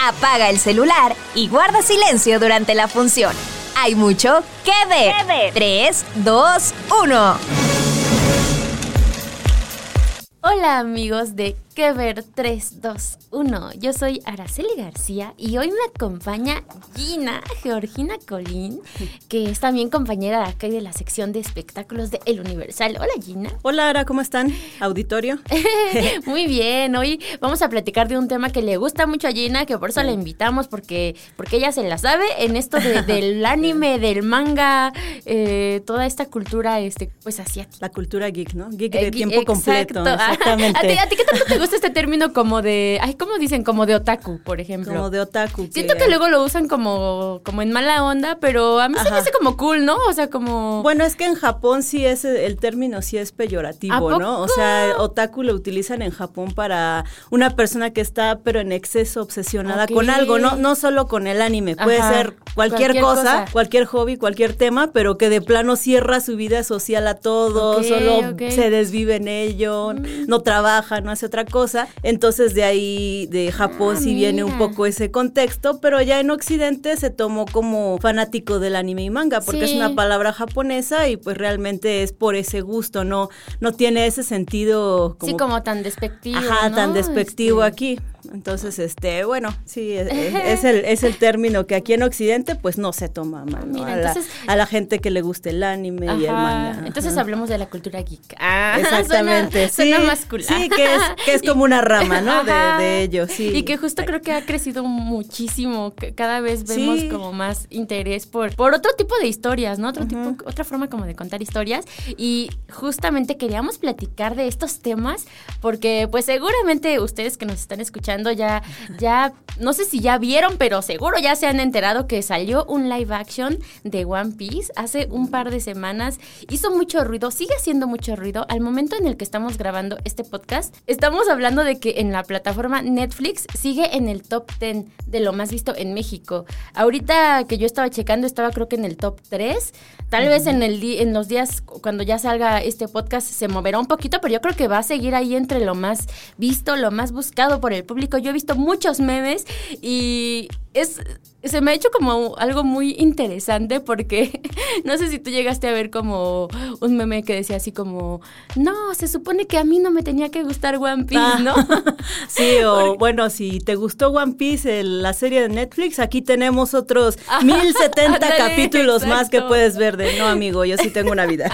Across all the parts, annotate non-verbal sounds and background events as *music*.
Apaga el celular y guarda silencio durante la función. Hay mucho que ver. 3, 2, 1. Hola amigos de Que Ver 3, 2, 1. Yo soy Araceli García y hoy me acompaña Gina Georgina Colín, *laughs* que es también compañera de acá y de la sección de espectáculos de El Universal. Hola Gina. Hola Ara, ¿cómo están? Auditorio. *laughs* Muy bien, hoy vamos a platicar de un tema que le gusta mucho a Gina, que por eso la invitamos, porque, porque ella se la sabe en esto de- del *laughs* anime, del manga, eh, toda esta cultura este, pues asiática. La cultura geek, ¿no? Geek Eh, de gui- tiempo completo. Exactamente. ¿A ti, a ti qué tanto te gusta este término como de, ay, ¿cómo dicen? Como de otaku, por ejemplo. Como de otaku. Siento que luego lo usan como, como en mala onda, pero a mí se me hace como cool, ¿no? O sea, como... Bueno, es que en Japón sí es, el término sí es ¿A peyorativo, ¿no? O sea, otaku lo utilizan en Japón para una persona que está, pero en exceso obsesionada con algo, no, no solo con el anime, puede ser cualquier, Cualquier cosa, cosa. cualquier hobby, cualquier tema, pero que de plano cierra su vida social a todo, solo. Mm. se desvive en ello, no trabaja, no hace otra cosa. Entonces de ahí, de Japón, Ah, sí viene un poco ese contexto, pero ya en Occidente se tomó como fanático del anime y manga, porque es una palabra japonesa y pues realmente es por ese gusto, no, no tiene ese sentido como, sí, como tan despectivo, ajá, ¿no? tan despectivo Este, aquí. Entonces, este, bueno, sí, es, *laughs* es el, es el término que aquí en Occidente pues no se toma mal, ¿no? Mira, a, la, entonces- a la gente que le guste el anime y el Ajá. manga. Entonces ajá. hablemos de la cultura geek. Ah, *laughs* Exactamente, Suena, suena sí, más cool. sí, que es- *laughs* que es como una rama, ¿no? De- Ajá. de ello, sí. Y que justo creo que ha crecido muchísimo. Cada vez vemos Sí. como más interés por, por otro tipo de historias, ¿no? Otro tipo, otra forma como de contar historias. Y justamente queríamos platicar de estos temas porque pues seguramente ustedes que nos están escuchando ya, ya, no sé si ya vieron, pero seguro ya se han enterado que salió un live action de One Piece hace un par de semanas. Hizo mucho ruido, sigue haciendo mucho ruido. Al momento en el que estamos grabando este podcast, estamos hablando de que en la plataforma Netflix sigue en el top 10 de lo más visto en México. Ahorita que yo estaba checando, estaba creo que en el top 3. Tal vez en, el en los días cuando ya salga este podcast se moverá un poquito, pero yo creo que va a seguir ahí entre lo más visto, lo más buscado por el público. Yo he visto muchos memes y es se me ha hecho como algo muy interesante porque *laughs* no sé si tú llegaste a ver como un meme que decía así como, no, se supone que a mí no me tenía que gustar One Piece, Ah. ¿no? *laughs* Sí, o bueno, si te gustó One Piece, el- la serie de Netflix, aquí tenemos otros Ajá, *laughs* 1070 ándale, capítulos más que puedes ver de, no amigo, yo sí tengo una vida.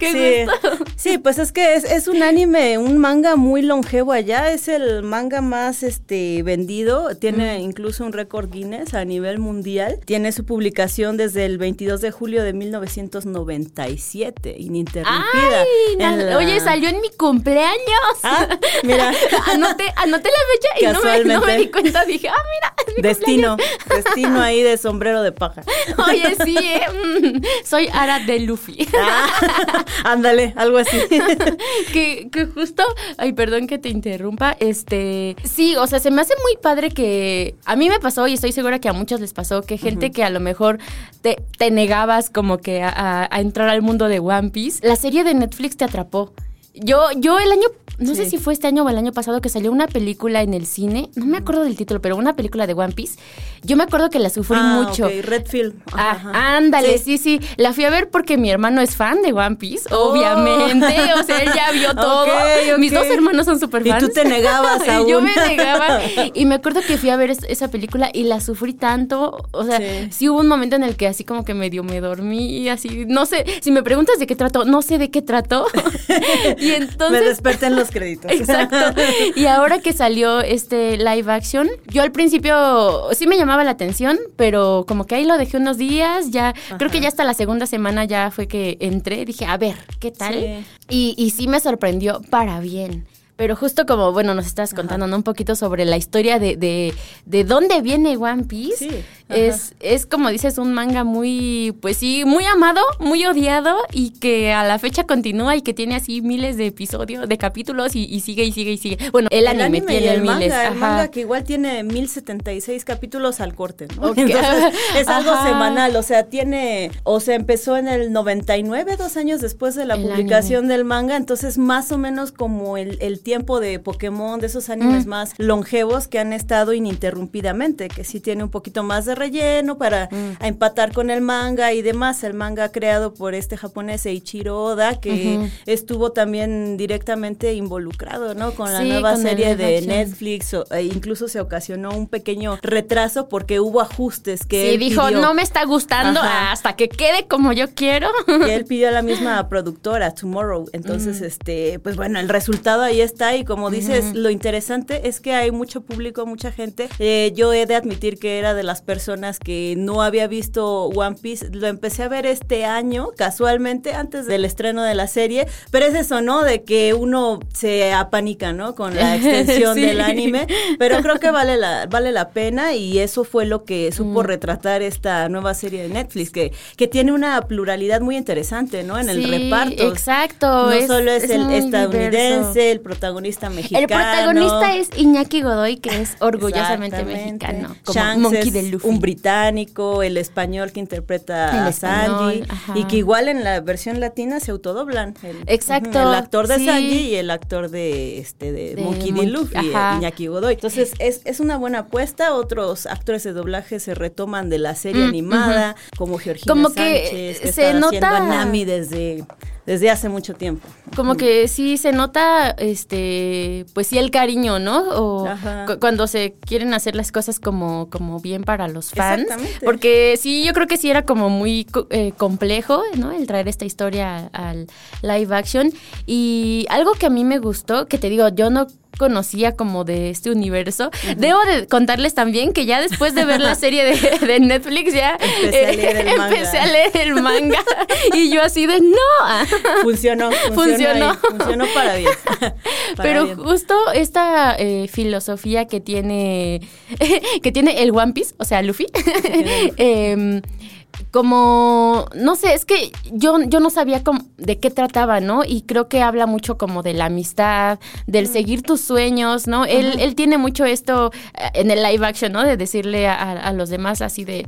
Qué sí, gusto. sí, pues es que es, es un anime, un manga muy longevo allá, es el manga más este vendido, tiene incluso un récord Guinness a nivel mundial, tiene su publicación desde el 22 de julio de 1997, ininterrumpida. Ay, en na- la- oye, salió en mi cumpleaños. Ah, mira. *laughs* anoté, anoté la fecha y no me, no me Casualmente. di cuenta. Dije, ah, mira, es mi Destino, destino ahí de sombrero de paja. *laughs* Oye, sí, eh, mm, soy Ara de Luffy. Ah, *laughs* ándale, algo así. que, que justo, ay, perdón que te interrumpa, este, sí, o sea, se me hace muy padre que a mí me pasó y estoy segura que a muchos les pasó, que gente que a lo mejor te, te negabas como que a, a- a entrar al mundo de One Piece, la serie de Netflix te atrapó. Yo, yo el año, no sé si fue este año o el año pasado que salió una película en el cine, no me acuerdo del título, pero una película de One Piece. Yo me acuerdo que la sufrí Ah, mucho. ok, Redfield. Ah, ajá. ándale, Sí. sí. sí, La fui a ver porque mi hermano es fan de One Piece, obviamente. O sea, él ya vio *laughs* todo. Mis dos hermanos son súper Y fans. tú te negabas *laughs* Y Yo aún. me negaba. *laughs* Y me acuerdo que fui a ver es- esa película y la sufrí tanto. O sea, sí. Sí. hubo un momento en el que así como que medio me dormí y así. No sé, si me preguntas de qué trato, no sé de qué trato. Y Me entonces. desperté en los créditos. *laughs* Exacto. Y ahora que salió este live action, yo al principio sí me llamaba la atención, pero como que ahí lo dejé unos días, ya creo que ya hasta la segunda semana ya fue que entré, dije, a ver, ¿qué tal? Sí. Y, y sí me sorprendió para bien. Pero justo como, bueno, nos estás contando ¿no? un poquito sobre la historia de, de, de dónde viene One Piece. Sí, es, es como dices, un manga muy, pues sí, muy amado, muy odiado y que a la fecha continúa y que tiene así miles de episodios, de capítulos y, y sigue y sigue y sigue. Bueno, el, anime, y tiene el miles. manga, el ajá. manga que igual tiene 1076 capítulos al corte, ¿no? Ok. Entonces, es algo Ajá. semanal, o sea, tiene, o sea, empezó en el 99, dos años después de la El publicación del manga, entonces más o menos como el, el tiempo de Pokémon, de esos animes Mm. más longevos que han estado ininterrumpidamente, que sí tiene un poquito más de relleno para Mm. a empatar con el manga y demás, el manga creado por este japonés Eiichiro Oda, que Ujú. estuvo también directamente involucrado, ¿no? Con la Sí, nueva con serie de action. Netflix, o- e incluso se ocasionó un pequeño retraso porque hubo ajustes que Sí, él dijo, pidió. no me está gustando Ajá. hasta que quede como yo quiero. que él pidió a la misma *laughs* productora, Tomorrow. Entonces, este, pues bueno, el resultado ahí está. Y como dices, lo interesante es que hay mucho público, mucha gente. Eh, yo he de admitir que era de las personas que no había visto One Piece. Lo empecé a ver este año, casualmente, antes del estreno de la serie. Pero es eso, ¿no? De que uno se apanica, ¿no? Con la *laughs* extensión Sí. del anime. Pero creo que vale la, vale la pena. Y eso fue lo que supo Mm. retratar esta nueva serie de Netflix, que, que tiene una pluralidad muy interesante, ¿no? En el Sí, reparto. Exacto. No es- solo es, es el estadounidense, diverso. el protagonista mexicano. El protagonista es Iñaki Godoy, que es orgullosamente mexicano. Como Shanks Monkey es de Luffy. un británico, el español que interpreta El a Sanji y que igual en la versión latina se autodoblan. El, Exacto, El actor de sí. Sanji y el actor de este de, De Monkey D. Luffy, ajá. Iñaki Godoy. Entonces es, es una buena apuesta. Otros actores de doblaje se retoman de la serie Mm, animada, como Georgina Como que Sánchez, que se está nota- Nami desde, desde hace mucho tiempo. Como que sí se nota, este, pues sí el cariño, ¿no? O cu- cuando se quieren hacer las cosas como, como bien para los fans. Exactamente. Porque sí, yo creo que sí era como muy eh, complejo, ¿no? El traer esta historia al live action. Y algo que a mí me gustó, que te digo, yo no conocía como de este universo. Debo de contarles también que ya después de ver la *laughs* serie de, de Netflix ya Empecé a leer el manga. empecé a leer el manga y yo así de no. *laughs* Funcionó, funcionó. Funcionó. para bien. *laughs* Para Pero bien. justo esta eh, filosofía que tiene que tiene el One Piece, o sea, Luffy, em, como no sé, es que yo, yo no sabía cómo- de qué trataba, ¿no? Y creo que habla mucho como de la amistad, del seguir tus sueños, ¿no? Él, él tiene mucho esto eh, en el live action, ¿no? De decirle a, a los demás así de,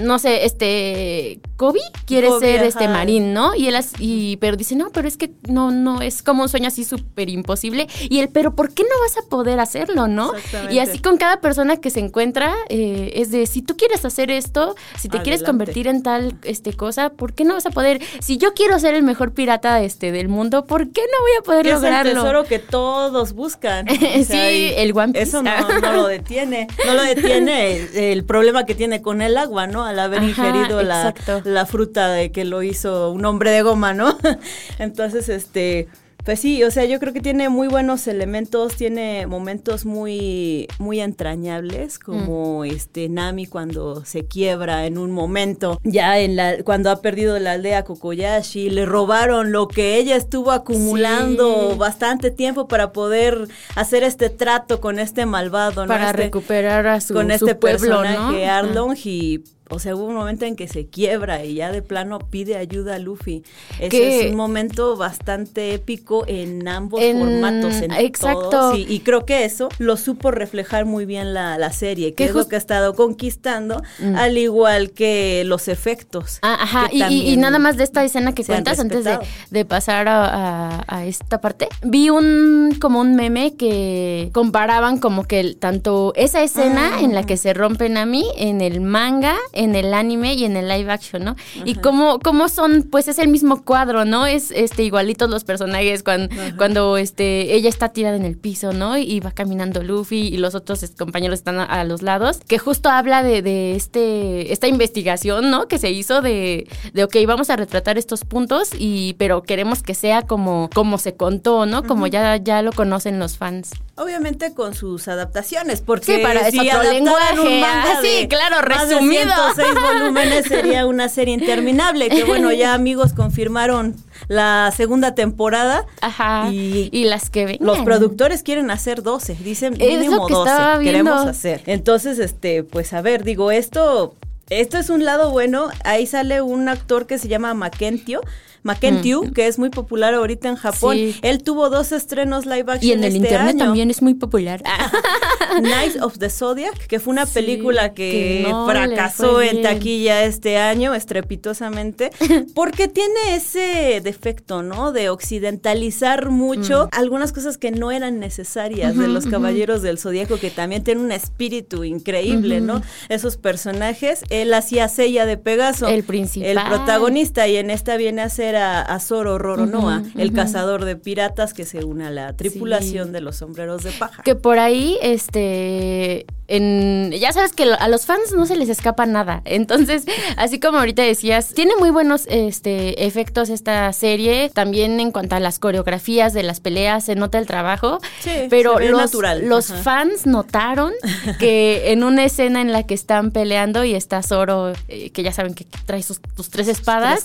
no sé, este, Kobe quiere Kobe, ser este marín, ¿no? Y él, y, pero dice, no, pero es que no, no, es como un sueño así súper imposible. Y él, pero ¿por qué no vas a poder hacerlo, no? Y así con cada persona que se encuentra, eh, es de, si tú quieres hacer esto, si te quieres Adelante. En tal este, cosa, ¿por qué no vas a poder? Si yo quiero ser el mejor pirata este, del mundo, ¿por qué no voy a poder Que es el lograrlo? tesoro que todos buscan. *laughs* Sí, el One Piece. Eso no, no lo detiene. No lo detiene el, el problema que tiene con el agua, ¿no? Al haber Ajá, ingerido la, la fruta de que lo hizo un hombre de goma, ¿no? *laughs* Entonces, este. Pues sí, o sea, yo creo que tiene muy buenos elementos, tiene momentos muy, muy entrañables, como Mm. este Nami cuando se quiebra en un momento, ya en la, cuando ha perdido la aldea Kokoyashi, le robaron lo que ella estuvo acumulando Sí. bastante tiempo para poder hacer este trato con este malvado, ¿no? para Este- recuperar a su, con su este pueblo, personaje ¿no? Arlong y o sea, hubo un momento en que se quiebra y ya de plano pide ayuda a Luffy. Ese Que- es un momento bastante épico en ambos En- formatos, en exacto. todos. Y, y creo que eso lo supo reflejar muy bien la, la serie, que Que es lo que ha estado conquistando, Mm. al igual que los efectos. Ah, ajá, y, y- y también nada más de esta escena que cuentas antes de, de pasar a, a- a esta parte, vi un como un meme que comparaban como que el- tanto esa escena Ah. en la que se rompe Nami en el manga en el anime y en el live action, ¿no? Y cómo, cómo son, pues es el mismo cuadro, ¿no? Es este igualitos los personajes cuando, cuando este, ella está tirada en el piso, ¿no? Y va caminando Luffy y los otros compañeros están a, los lados, que justo habla de, de, este, esta investigación, ¿no? Que se hizo de, de, ok, vamos a retratar estos puntos, y, pero queremos que sea como, como se contó, ¿no? Como ya, ya lo conocen los fans. Obviamente con sus adaptaciones, porque sí, para si otro lenguaje. Un manga ah, sí, claro, resumido. De volúmenes sería una serie interminable. Que bueno, ya amigos confirmaron la segunda temporada. Ajá. Y, las que ven. Los productores quieren hacer 12, dicen mínimo 12 queremos hacer. Entonces, este, pues a ver, digo, esto esto es un lado bueno. Ahí sale un actor que se llama Makentio Makentiu, que es muy popular ahorita en Japón. Él tuvo dos estrenos live action. Y en el este internet también es muy popular. *laughs* Night of the Zodiac, que fue una película que, fracasó en taquilla este año estrepitosamente, *laughs* porque tiene ese defecto, ¿no? De occidentalizar mucho mm. algunas cosas que no eran necesarias de los Caballeros del Zodíaco, que también tienen un espíritu increíble, ¿no? Esos personajes. Él hacía Sella de Pegaso. El principal. El protagonista, y en esta viene a ser a, Zoro Roronoa, el cazador de piratas que se une a la tripulación de los sombreros de paja. Que por ahí, este, en, ya sabes que a los fans no se les escapa nada. Entonces, *laughs* así como ahorita decías, tiene muy buenos este, efectos esta serie. También en cuanto a las coreografías de las peleas, se nota el trabajo. Sí, pero los, natural. los fans notaron *laughs* que en una escena en la que están peleando y está Zoro, eh, que ya saben que trae sus, tres espadas,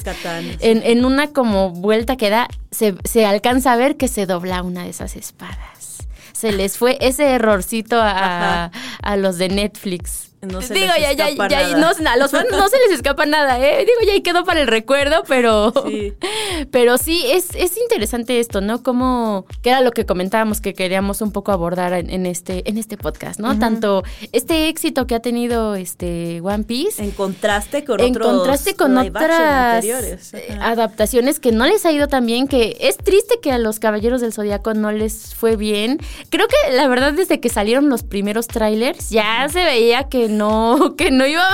en, en, una como vuelta que da, se, se alcanza a ver que se dobla una de esas espadas. Se les fue ese errorcito a, a los de Netflix. No se Digo, ya, ya, ya, no, a los fans no se les escapa nada, ¿eh? Digo, ya ahí quedó para el recuerdo, pero sí, *laughs* pero sí es, es interesante esto, ¿no? Como, que era lo que comentábamos que queríamos un poco abordar en, este, en este podcast, ¿no? Tanto este éxito que ha tenido este One Piece. En contraste con en contraste con otras adaptaciones que no les ha ido tan bien, que es triste que a los Caballeros del Zodiaco no les fue bien. Creo que la verdad desde que salieron los primeros trailers ya se veía que no, *laughs* que no iba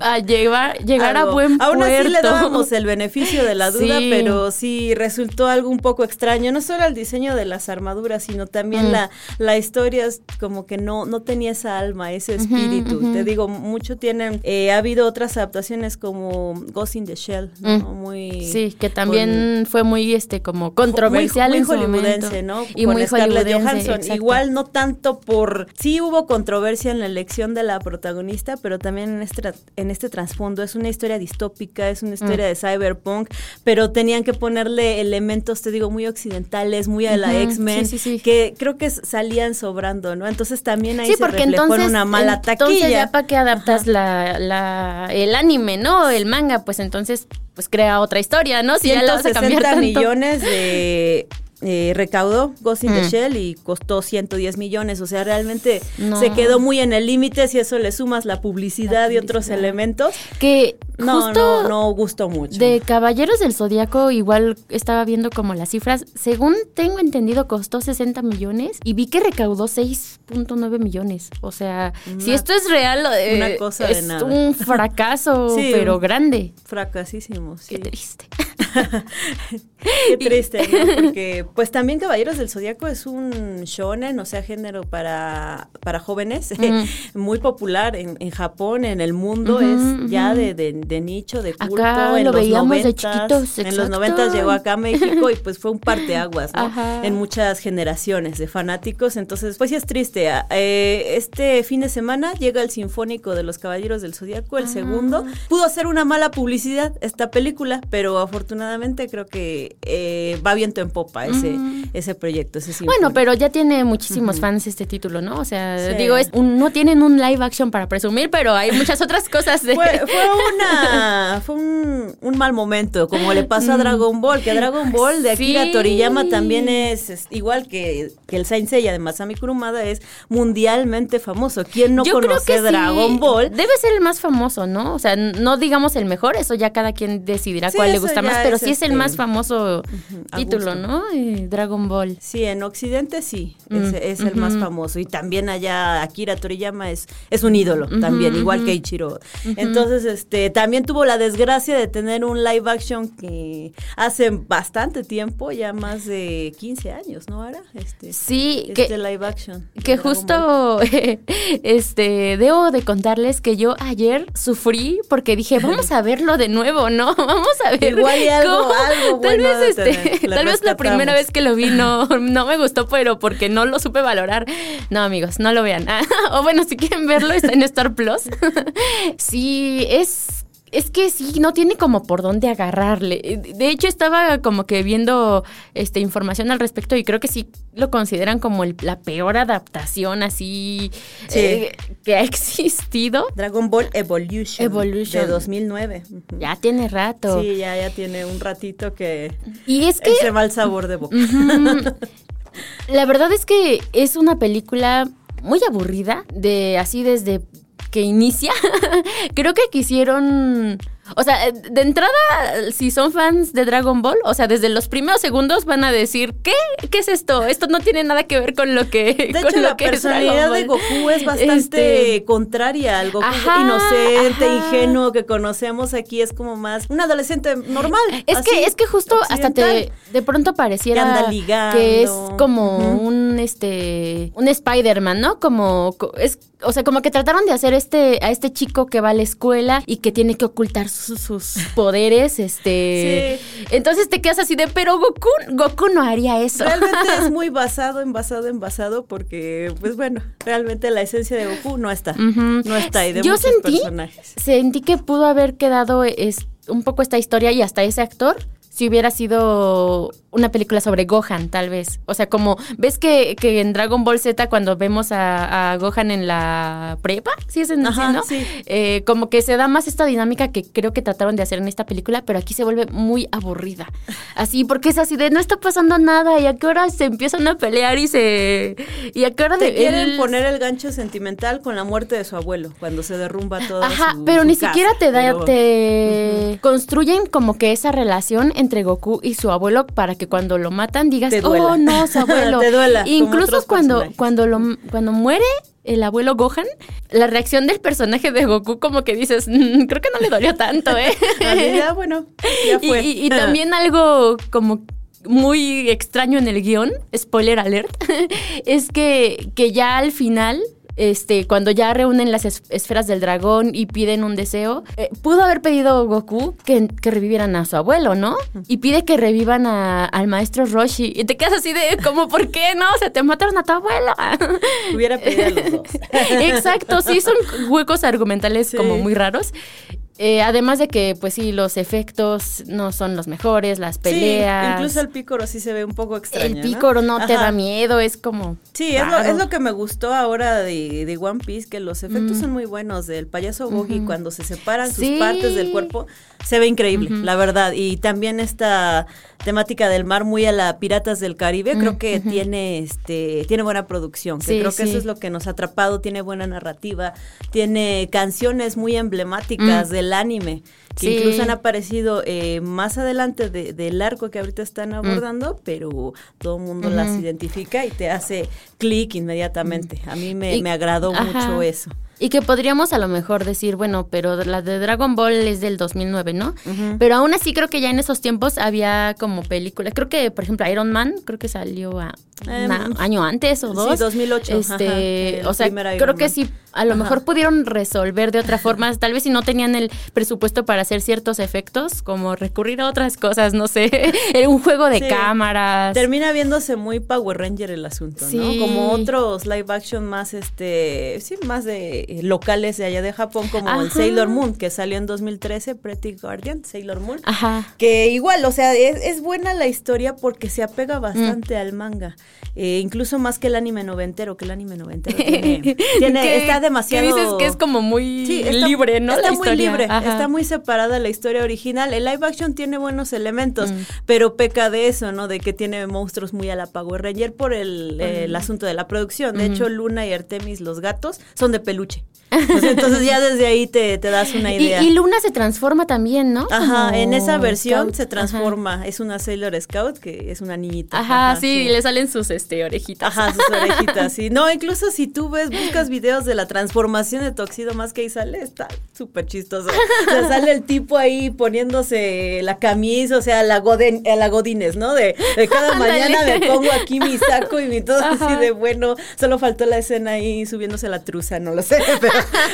a llegar, llegar a buen Aún puerto. así le dábamos el beneficio de la *laughs* duda, pero sí resultó algo un poco extraño, no solo el diseño de las armaduras, sino también mm. la, la historia como que no, no tenía esa alma, ese espíritu. Te digo, mucho tienen, eh, ha habido otras adaptaciones como Ghost in the Shell, ¿no? Mm. Muy... Sí, que también fue muy, este, como controversial muy, en hollywoodense, ¿no? Y muy Scarlett Johansson. Igual no tanto por... Sí hubo controversia en la elección de la protagonista, pero también en este, en este trasfondo es una historia distópica, es una historia mm. de cyberpunk, pero tenían que ponerle elementos, te digo, muy occidentales, muy a la X-Men, que creo que salían sobrando, ¿no? Entonces también ahí se reflejó en una mala taquilla. Entonces ya para qué adaptas la, la, el anime, ¿no? El manga, pues entonces pues crea otra historia, ¿no? Si 160 millones de eh, recaudó Ghost in the mm. Shell y costó 110 millones. O sea, realmente se quedó muy en el límite. Si eso le sumas la publicidad, y otros elementos. Que no, no, no gustó mucho. De Caballeros del Zodíaco, igual estaba viendo como las cifras. Según tengo entendido, costó 60 millones y vi que recaudó 6.9 millones. O sea, si esto es real, eh, una cosa es un fracaso, *laughs* pero grande. Fracasísimo, sí. Qué triste. *laughs* *laughs* Qué triste, ¿no? *laughs* Porque pues también Caballeros del Zodíaco es un shonen, o sea, género para, para jóvenes, *laughs* muy popular en, en, Japón, en el mundo, es ya de, de, nicho, de culto. Acá en lo los veíamos 90, de chiquitos, En los 90 llegó acá a *laughs* México y pues fue un parteaguas, ¿no? En muchas generaciones de fanáticos, entonces pues sí es triste. Eh, este fin de semana llega el Sinfónico de los Caballeros del Zodíaco, el segundo. Pudo hacer una mala publicidad esta película, pero afortunadamente creo que eh, va viento en popa ese, ese proyecto. Ese bueno, pero ya tiene muchísimos fans este título, ¿no? O sea, digo, es no tienen un live action para presumir, pero hay muchas otras cosas. De... Fue, *laughs* una, fue un, mal momento, como le pasó a mm. Dragon Ball, que Dragon Ball de Akira Toriyama también es, igual que, que, el Saint Seiya de Masami Kurumada, es mundialmente famoso. ¿Quién no conoce Dragon Ball? Debe ser el más famoso, ¿no? O sea, no digamos el mejor, eso ya cada quien decidirá cuál le gusta más, pero sí es el más famoso título, ¿no? Dragon Ball. Sí, en Occidente sí, es, el más famoso. Y también allá Akira Toriyama es, es un ídolo también, igual que Ichiro. Entonces, este, también tuvo la desgracia de tener un live action que hace bastante tiempo, ya más de 15 años, ¿no? Ahora, este, sí, este que, live action. Que justo, *laughs* este, debo de contarles que yo ayer sufrí porque dije, *laughs* vamos a verlo de nuevo, ¿no? *laughs* Vamos a ver. Igual y algo, algo tal bueno vez, este, tal vez la primera vez que lo vi no, *laughs* no me gustó, pero porque no lo supe valorar. No, amigos, no lo vean. *laughs* o bueno, si quieren verlo, está en Star Plus. *laughs* sí, es es que sí, no tiene como por dónde agarrarle. De hecho, estaba como que viendo este, información al respecto y creo que sí lo consideran como la peor adaptación así eh, que ha *laughs* existido. Dragon Ball Evolution. Evolution. De 2009. Ya tiene rato. Sí, ya, ya tiene un ratito que... Y es que... Ese mal sabor de boca. *laughs* la verdad es que es una película muy aburrida, de así desde que inicia, *laughs* creo que quisieron o sea, de entrada, si son fans de Dragon Ball, o sea, desde los primeros segundos van a decir, ¿qué? ¿Qué es esto? Esto no tiene nada que ver con lo que De *laughs* con hecho, lo la que personalidad de Goku es bastante este... contraria al Goku inocente, ajá. ingenuo que conocemos aquí. Es como más un adolescente normal. Es que, es que justo hasta te de pronto pareciera que, es como uh -huh. un este un Spider-Man, ¿no? Como es, o sea, como que trataron de hacer este a este chico que va a la escuela y que tiene que ocultar sus, sus *laughs* poderes, este. Sí. Entonces te quedas así de, pero Goku, Goku no haría eso. Realmente es *laughs* muy basado en basado en basado porque, pues bueno, realmente la esencia de Goku no está. Uh -huh. No está ahí de Yo muchos sentí, personajes. Sentí que pudo haber quedado es, un poco esta historia y hasta ese actor si hubiera sido una película sobre Gohan, tal vez. O sea, como, ¿ves que, que en Dragon Ball Z cuando vemos a, a Gohan en la prepa? ¿Sí es en Ajá, ¿no? sí. Eh, como que se da más esta dinámica que creo que trataron de hacer en esta película, pero aquí se vuelve muy aburrida. Así, porque es así de, no está pasando nada, y a qué hora se empiezan a pelear y se... Y a qué hora Te de... quieren poner el gancho sentimental con la muerte de su abuelo, cuando se derrumba toda Ajá, su, pero su ni casa, siquiera te da, pero... te uh -huh. construyen como que esa relación entre Goku y su abuelo para que cuando lo matan digas, oh no, su *laughs* abuelo. te duela. Incluso cuando, cuando lo cuando muere el abuelo Gohan, la reacción del personaje de Goku como que dices, mmm, creo que no le dolió tanto, ¿eh? *laughs* ya, bueno, ya *laughs* fue. Y, y, y también algo como muy extraño en el guion, spoiler alert, es que, que ya al final este, cuando ya reúnen las es esferas del dragón y piden un deseo, eh, pudo haber pedido Goku que, que, revivieran a su abuelo, ¿no? Y pide que revivan a, al maestro Roshi. Y te quedas así de, como, ¿por qué no? O sea, te mataron a tu abuelo. *laughs* Hubiera pedido a los dos. *laughs* Exacto, sí, son huecos argumentales sí. como muy raros. Eh, además de que, pues sí, los efectos no son los mejores, las peleas. Sí, incluso el pícoro sí se ve un poco extraño. El pícoro no, no te da miedo, es como. Sí, es lo, es lo, que me gustó ahora de, de One Piece, que los efectos mm. son muy buenos. Del payaso uh -huh. cuando se separan sus sí. partes del cuerpo, se ve increíble, uh -huh. la verdad. Y también esta temática del mar muy a la Piratas del Caribe, creo que uh -huh. tiene este tiene buena producción, que sí, creo que sí. eso es lo que nos ha atrapado, tiene buena narrativa, tiene canciones muy emblemáticas del anime, que sí. incluso han aparecido eh, más adelante de, del arco que ahorita están abordando, mm. pero todo el mundo las identifica y te hace clic inmediatamente. A mí me, y, me agradó ajá. mucho eso. Y que podríamos a lo mejor decir, bueno, pero la de Dragon Ball es del 2009, ¿no? Uh -huh. Pero aún así creo que ya en esos tiempos había como películas. Creo que, por ejemplo, Iron Man, creo que salió a, un um, año antes o dos. Sí, 2008. Este, ajá, o sea, creo que sí, a lo ajá. mejor pudieron resolver de otra forma. *laughs* Tal vez si no tenían el presupuesto para hacer ciertos efectos, como recurrir a otras cosas, no sé, *laughs* un juego de sí. cámaras. Termina viéndose muy Power Ranger el asunto, sí. ¿no? Como otros live action más, este, sí, más de eh, locales de allá de Japón, como Ajá. el Sailor Moon, que salió en 2013, Pretty Guardian, Sailor Moon. Ajá. Que igual, o sea, es, es buena la historia porque se apega bastante mm. al manga. Eh, incluso más que el anime noventero, que el anime noventero *laughs* tiene, tiene está demasiado... Que dices que es como muy sí, está, libre, ¿no? Está la muy libre, Ajá. está muy separada la historia original. El live action tiene buenos elementos, mm. pero peca de eso, ¿no? De que tiene monstruos muy a la Power Ranger por el, mm. el asunto de la producción. De hecho, Luna y Artemis, los gatos, son de peluche Pues entonces ya desde ahí te, te das una idea. Y, y, Luna se transforma también, ¿no? Ajá, Como en esa versión Scout. se transforma. Es una Sailor Scout que es una niñita. Ajá, sí, y le salen sus este, orejitas. Ajá, sus orejitas, sí. No, incluso si tú ves, buscas videos de la transformación de Toxido más que ahí sale, está súper chistoso. O sea, sale el tipo ahí poniéndose la camisa, o sea, la, goden, a la godines, ¿no? De, de cada *laughs* mañana me pongo aquí mi saco y mi todo así de bueno. Solo faltó la escena ahí subiéndose la truza, no lo sé, *laughs* pero,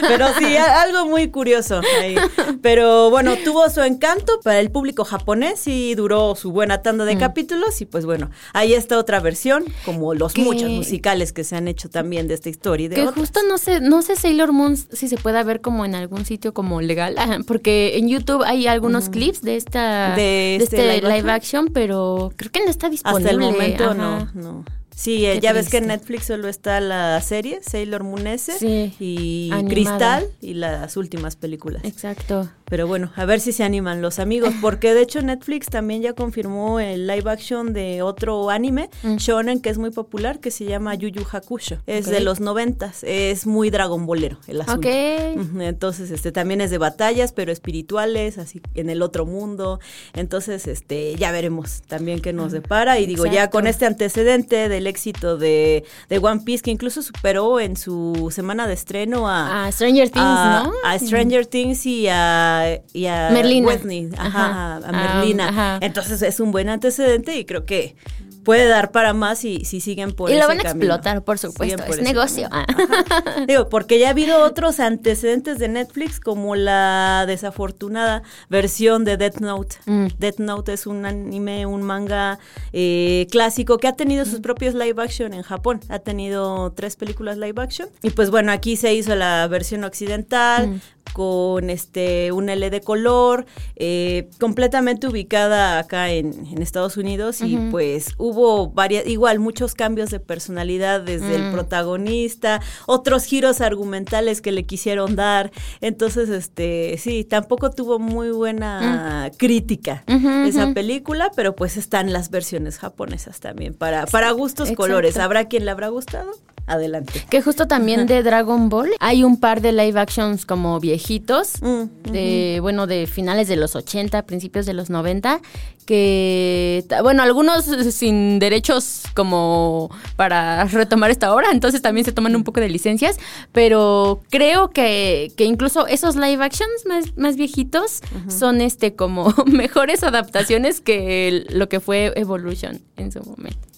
pero sí, algo muy curioso ahí. Pero bueno, tuvo su encanto para el público japonés y duró su buena tanda de capítulos y pues bueno, ahí está otra versión, como los Que- muchos musicales que se han hecho también de esta historia y de Que otras. justo no sé, no sé Sailor Moon si se pueda ver como en algún sitio como legal, porque en YouTube hay algunos clips de esta De este este live live, action? pero creo que no está disponible. Hasta el momento ajá. no, no. Sí, ya ves que en. Netflix solo está la serie Sailor Moon S Sí, y animada. Cristal y las últimas películas. Exacto. Pero bueno, a ver si se animan los amigos, porque de hecho Netflix también ya confirmó el live action de otro anime, Mm. shonen, que es muy popular, que se llama Yu Yu Hakusho. Es de los noventas, es muy Dragon Ballero el asunto. Ok. Ujú, Entonces, este también es de batallas, pero espirituales, así en el otro mundo. Entonces, este, ya veremos también qué nos depara. Y digo, ya con este antecedente del éxito de, de One Piece, que incluso superó en su semana de estreno a, A Stranger Things, a, ¿no? a Stranger Things y a, y a Merlina. Whitney, ajá, Ajá. a Ah, Merlina. ajá. Entonces es un buen antecedente y creo que puede dar para más si, si siguen por Y lo van a camino. explotar, por supuesto, por es negocio. *laughs* Digo, porque ya ha habido otros antecedentes de Netflix como la desafortunada versión de Death Note. Mm. Death Note es un anime, un manga eh, clásico que ha tenido Mm. sus propios live action en Japón. Ha tenido tres películas live action. Y pues bueno, aquí se hizo la versión occidental. Mm. Con este un L de color, eh, completamente ubicada acá en, en Estados Unidos y pues hubo varias, igual muchos cambios de personalidad desde el Mm. protagonista, otros giros argumentales que le quisieron dar, entonces este sí, tampoco tuvo muy buena crítica Mm. Ujú, esa ujú. película, pero pues están las versiones japonesas también para para gustos exacto. colores, habrá quien le habrá gustado, adelante. Que justo también de Dragon Ball hay un par de live actions como viejitos, Mm, de bueno, de finales de los 80, principios de los 90, que bueno, algunos sin derechos como para retomar esta obra, entonces también se toman un poco de licencias, pero creo que, que incluso esos live actions más, más viejitos son este como *laughs* mejores adaptaciones que lo que fue Evolution en su momento.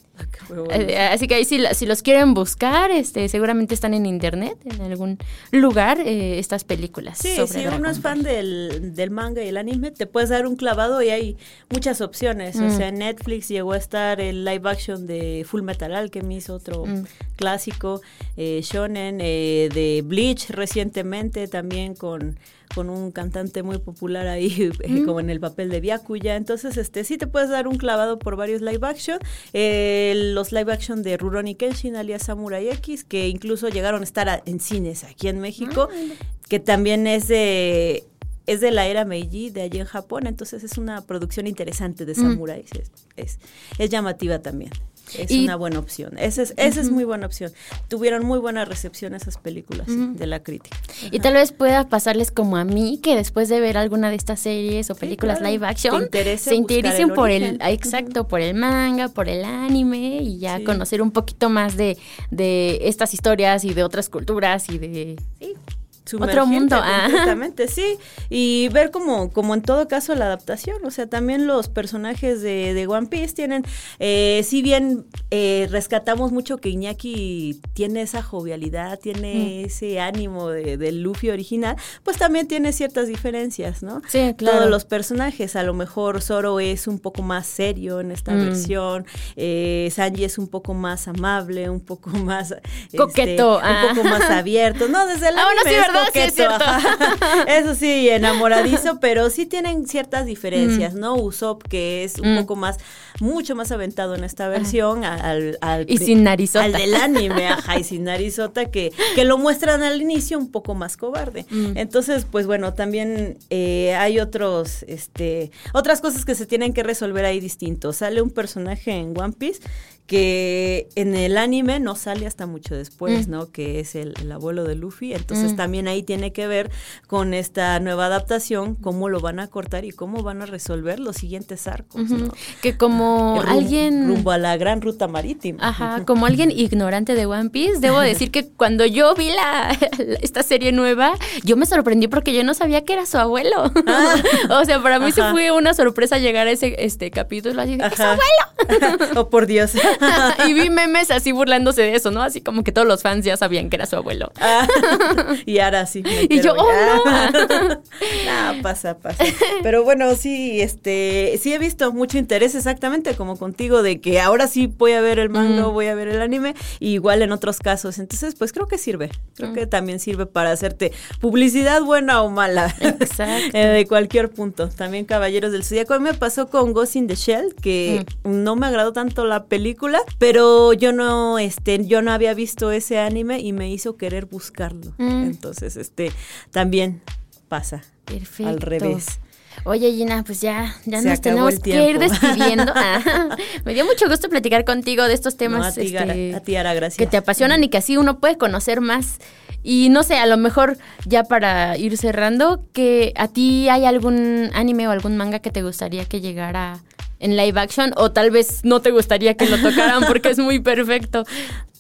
Eh, Así que ahí si, los quieren buscar, este, seguramente están en internet, en algún lugar, eh, estas películas. Sí, sobre si Dragon uno es fan del, del manga y el anime, te puedes dar un clavado y hay muchas opciones. O Mm. sea, en Netflix llegó a estar el live action de Full Metal Alchemist, otro Mm. clásico, eh, shonen, eh, de Bleach recientemente también con con un cantante muy popular ahí *laughs* eh, Mm. como en el papel de Byakuya entonces este sí te puedes dar un clavado por varios live action Eh, los live action de Rurouni Kenshin alias Samurai X que incluso llegaron a estar a- en cines aquí en México que también es de es de la era Meiji de allí en Japón, entonces es una producción interesante de Mm. samuráis, es, es, es llamativa también. Es Y- una buena opción. Esa es, esa es muy buena opción. Tuvieron muy buena recepción esas películas sí, de la crítica. Y tal vez pueda pasarles como a mí, que después de ver alguna de estas series o películas claro. live action, interese se interesen el por el, exacto, por el manga, por el anime y ya Sí. conocer un poquito más de, de estas historias y de otras culturas y de... Sí, Otro mundo, ah. completamente, sí. Y ver como, como en todo caso la adaptación. O sea, también los personajes de, de One Piece tienen, eh, si bien eh, rescatamos mucho que Iñaki tiene esa jovialidad, tiene Mm. ese ánimo de- del Luffy original, pues también tiene ciertas diferencias, ¿no? Sí, claro. Todos los personajes, a lo mejor Zoro es un poco más serio en esta Mm. versión, eh, Sanji es un poco más amable, un poco más... este, Coqueto, un ah. poco más abierto. No, desde el Ah, bueno, anime sí, es *laughs* Eso sí, enamoradizo, pero sí tienen ciertas diferencias, ¿no? Usopp, que es un Mm. poco más, mucho más aventado en esta versión, a- al, al Y sin narizota. Al del anime, *laughs* ajá, y sin narizota, que, que lo muestran al inicio un poco más cobarde. Mm. Entonces, pues bueno, también eh, hay otros, este, otras cosas que se tienen que resolver ahí distintos. Sale un personaje en One Piece que en el anime no sale hasta mucho después, mm. ¿no? Que es el, abuelo de Luffy. Entonces mm. también ahí tiene que ver con esta nueva adaptación, cómo lo van a cortar y cómo van a resolver los siguientes arcos. ¿no? Que como alguien... Rumbo a la gran ruta marítima. Ajá, como alguien ignorante de One Piece, debo *laughs* decir que cuando yo vi la, esta serie nueva, yo me sorprendí porque yo no sabía que era su abuelo. Ah. *laughs* o sea, para mí se fue una sorpresa llegar a ese este capítulo así, ¡es su abuelo! *laughs* oh, por Dios. *laughs* y vi memes así burlándose de eso, ¿no? Así como que todos los fans ya sabían que era su abuelo. Ah, *laughs* y ahora sí. Y yo, oh, no. no, pasa, pasa. Pero bueno, sí, este, sí he visto mucho interés exactamente como contigo de que ahora sí voy a ver el manga, mm. voy a ver el anime, igual en otros casos. Entonces, pues creo que sirve. Creo mm. que también sirve para hacerte publicidad buena o mala. Exacto. Eh, de cualquier punto. También Caballeros del Zodíaco. A mí me pasó con Ghost in the Shell, que mm. no me agradó tanto la película, pero yo no, este, yo no había visto ese anime y me hizo querer buscarlo. Entonces, este, también pasa. Perfecto. Al revés. Oye, Gina, pues ya, ya nos tenemos que ir despidiendo. *laughs* Ah, me dio mucho gusto platicar contigo de estos temas este, gracias. que te apasionan y que así uno puede conocer más. Y no sé, a lo mejor ya para ir cerrando, que a ti hay algún anime o algún manga que te gustaría que llegara en live action o tal vez no te gustaría que lo tocaran *laughs* porque es muy perfecto.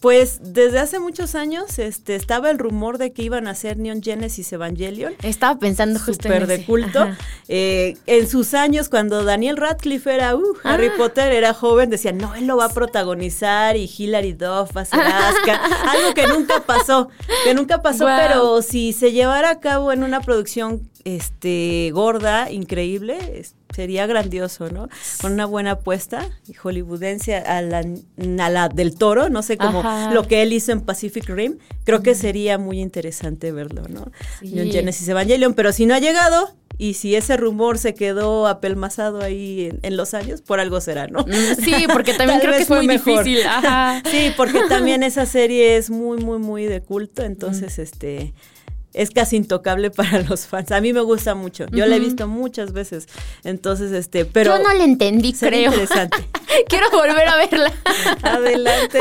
Pues desde hace muchos años este, estaba el rumor de que iban a hacer Neon Genesis Evangelion. Estaba pensando justo Super de culto. Eh, en sus años, cuando Daniel Radcliffe era uh, Harry ah. Potter, era joven, decían, no, él lo va a protagonizar y Hilary Duff va a ser *laughs* Algo que nunca pasó, que nunca pasó, pero si se llevara a cabo en una producción este, gorda, increíble, sería grandioso, ¿no? Con una buena apuesta hollywoodense a la, a la del toro, no sé cómo lo que él hizo en Pacific Rim, creo que sería muy interesante verlo, ¿no? En Genesis Evangelion, pero si no ha llegado, y si ese rumor se quedó apelmazado ahí en, los años, por algo será, ¿no? Mm, sí, porque *laughs* también creo que es muy difícil. Sí, porque *laughs* también esa serie es muy, muy, muy de culto, entonces, este es casi intocable *laughs* para los fans. A mí me gusta mucho. Yo la he visto muchas veces. Entonces, este, pero. Yo no la entendí, creo. interesante. *laughs* Quiero volver a verla. *laughs* Adelante.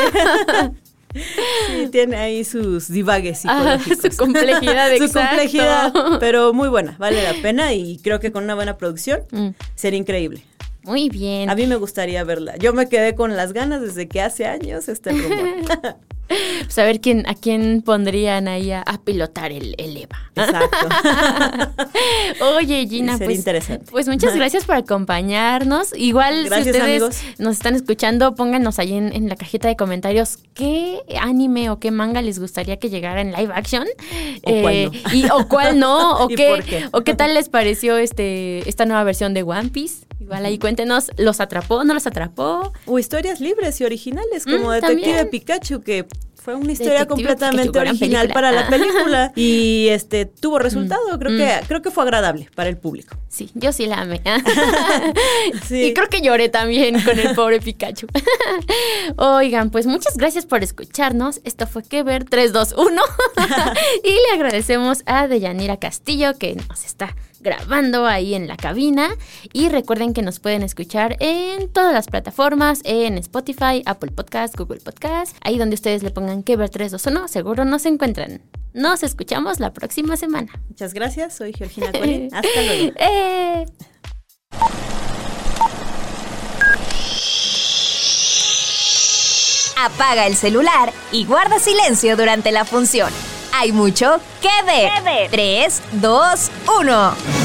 Sí, tiene ahí sus divagues ah, su complejidad, Su complejidad, pero muy buena, vale la pena y creo que con una buena producción mm. sería increíble. Muy bien. A mí me gustaría verla. Yo me quedé con las ganas desde que hace años este rumor. *laughs* Pues a ver quién, a quién pondrían ahí a, pilotar el, EVA. Exacto. *laughs* Oye, Gina, pues, interesante. pues muchas gracias por acompañarnos. Igual, si ustedes nos están escuchando, pónganos ahí en, la cajita de comentarios qué anime o qué manga les gustaría que llegara en live action. O cuál eh, no. Y, o cuál no, *laughs* o, qué, o qué tal les pareció este esta nueva versión de One Piece. Igual ahí cuéntenos, ¿los atrapó, no los atrapó? O historias libres y originales, como mm, Detective Pikachu, que fue una historia completamente original para la *laughs* película y este tuvo resultado. Mm, creo que mm. creo que fue agradable para el público. Sí, yo sí la amé. *laughs* Y creo que lloré también con el pobre Pikachu. *laughs* Oigan, pues muchas gracias por escucharnos. Esto fue Que Ver 321 *laughs* y le agradecemos a Deyanira Castillo que nos está grabando ahí en la cabina. Y recuerden que nos pueden escuchar en todas las plataformas, en Spotify, Apple Podcast, Google Podcast, ahí donde ustedes le pongan que ver 321, seguro nos encuentran. Nos escuchamos la próxima semana. Muchas gracias, soy Georgina *laughs* Corín. Hasta luego. Eh. Apaga el celular y guarda silencio durante la función. Hay mucho que ver. 3, 2, 1.